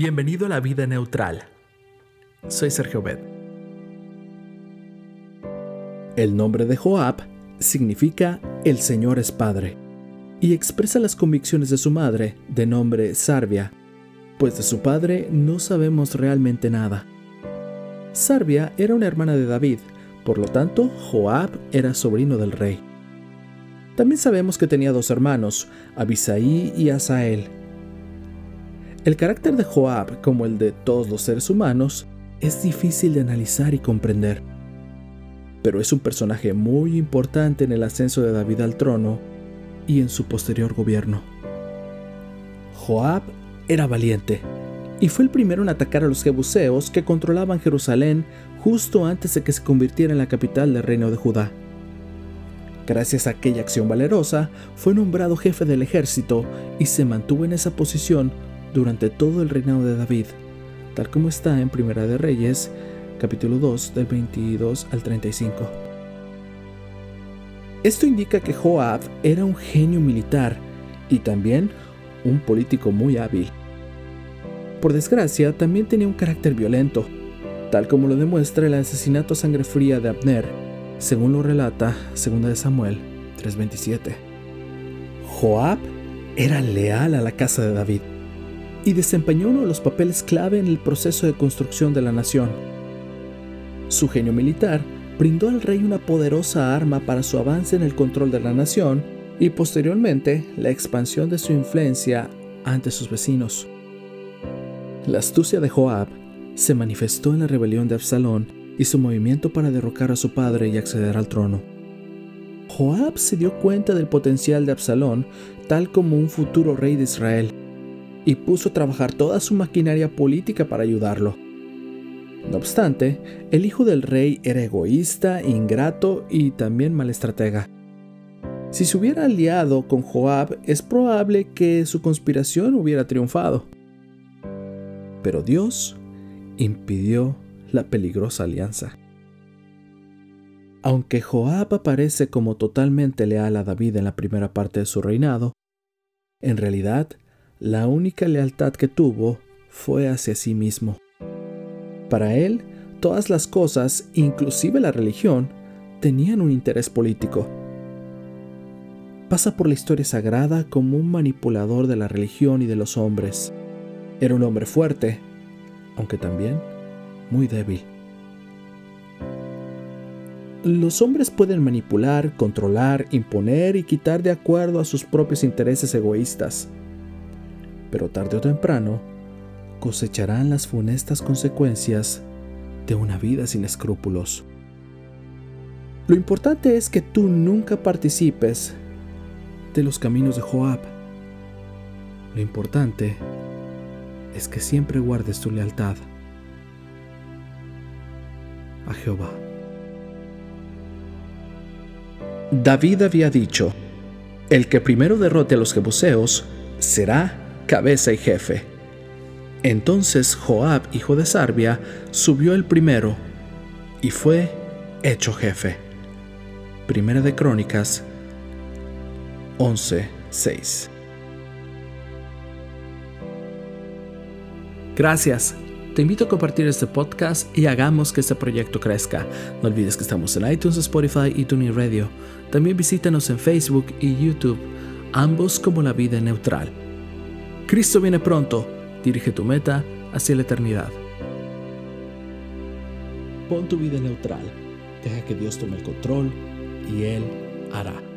Bienvenido a la vida neutral. Soy Sergio Bet. El nombre de Joab significa El Señor es Padre y expresa las convicciones de su madre, de nombre Sarvia, pues de su padre no sabemos realmente nada. Sarvia era una hermana de David, por lo tanto Joab era sobrino del rey. También sabemos que tenía dos hermanos, Abisaí y Asael. El carácter de Joab, como el de todos los seres humanos, es difícil de analizar y comprender. Pero es un personaje muy importante en el ascenso de David al trono y en su posterior gobierno. Joab era valiente y fue el primero en atacar a los jebuseos que controlaban Jerusalén justo antes de que se convirtiera en la capital del reino de Judá. Gracias a aquella acción valerosa, fue nombrado jefe del ejército y se mantuvo en esa posición durante todo el reinado de David, tal como está en Primera de Reyes, capítulo 2, del 22 al 35. Esto indica que Joab era un genio militar y también un político muy hábil. Por desgracia, también tenía un carácter violento, tal como lo demuestra el asesinato a sangre fría de Abner, según lo relata 2 de Samuel 3:27. Joab era leal a la casa de David y desempeñó uno de los papeles clave en el proceso de construcción de la nación. Su genio militar brindó al rey una poderosa arma para su avance en el control de la nación y posteriormente la expansión de su influencia ante sus vecinos. La astucia de Joab se manifestó en la rebelión de Absalón y su movimiento para derrocar a su padre y acceder al trono. Joab se dio cuenta del potencial de Absalón tal como un futuro rey de Israel y puso a trabajar toda su maquinaria política para ayudarlo. No obstante, el hijo del rey era egoísta, ingrato y también mal estratega. Si se hubiera aliado con Joab, es probable que su conspiración hubiera triunfado. Pero Dios impidió la peligrosa alianza. Aunque Joab aparece como totalmente leal a David en la primera parte de su reinado, en realidad la única lealtad que tuvo fue hacia sí mismo. Para él, todas las cosas, inclusive la religión, tenían un interés político. Pasa por la historia sagrada como un manipulador de la religión y de los hombres. Era un hombre fuerte, aunque también muy débil. Los hombres pueden manipular, controlar, imponer y quitar de acuerdo a sus propios intereses egoístas. Pero tarde o temprano cosecharán las funestas consecuencias de una vida sin escrúpulos. Lo importante es que tú nunca participes de los caminos de Joab. Lo importante es que siempre guardes tu lealtad a Jehová. David había dicho, el que primero derrote a los jebuseos será cabeza y jefe. Entonces Joab, hijo de Sarbia, subió el primero y fue hecho jefe. Primera de Crónicas 11:6. Gracias te invito a compartir este podcast y hagamos que este proyecto crezca. No olvides que estamos en iTunes, Spotify y TuneIn Radio. También visítanos en Facebook y YouTube, ambos como la vida neutral. Cristo viene pronto. Dirige tu meta hacia la eternidad. Pon tu vida neutral. Deja que Dios tome el control y Él hará.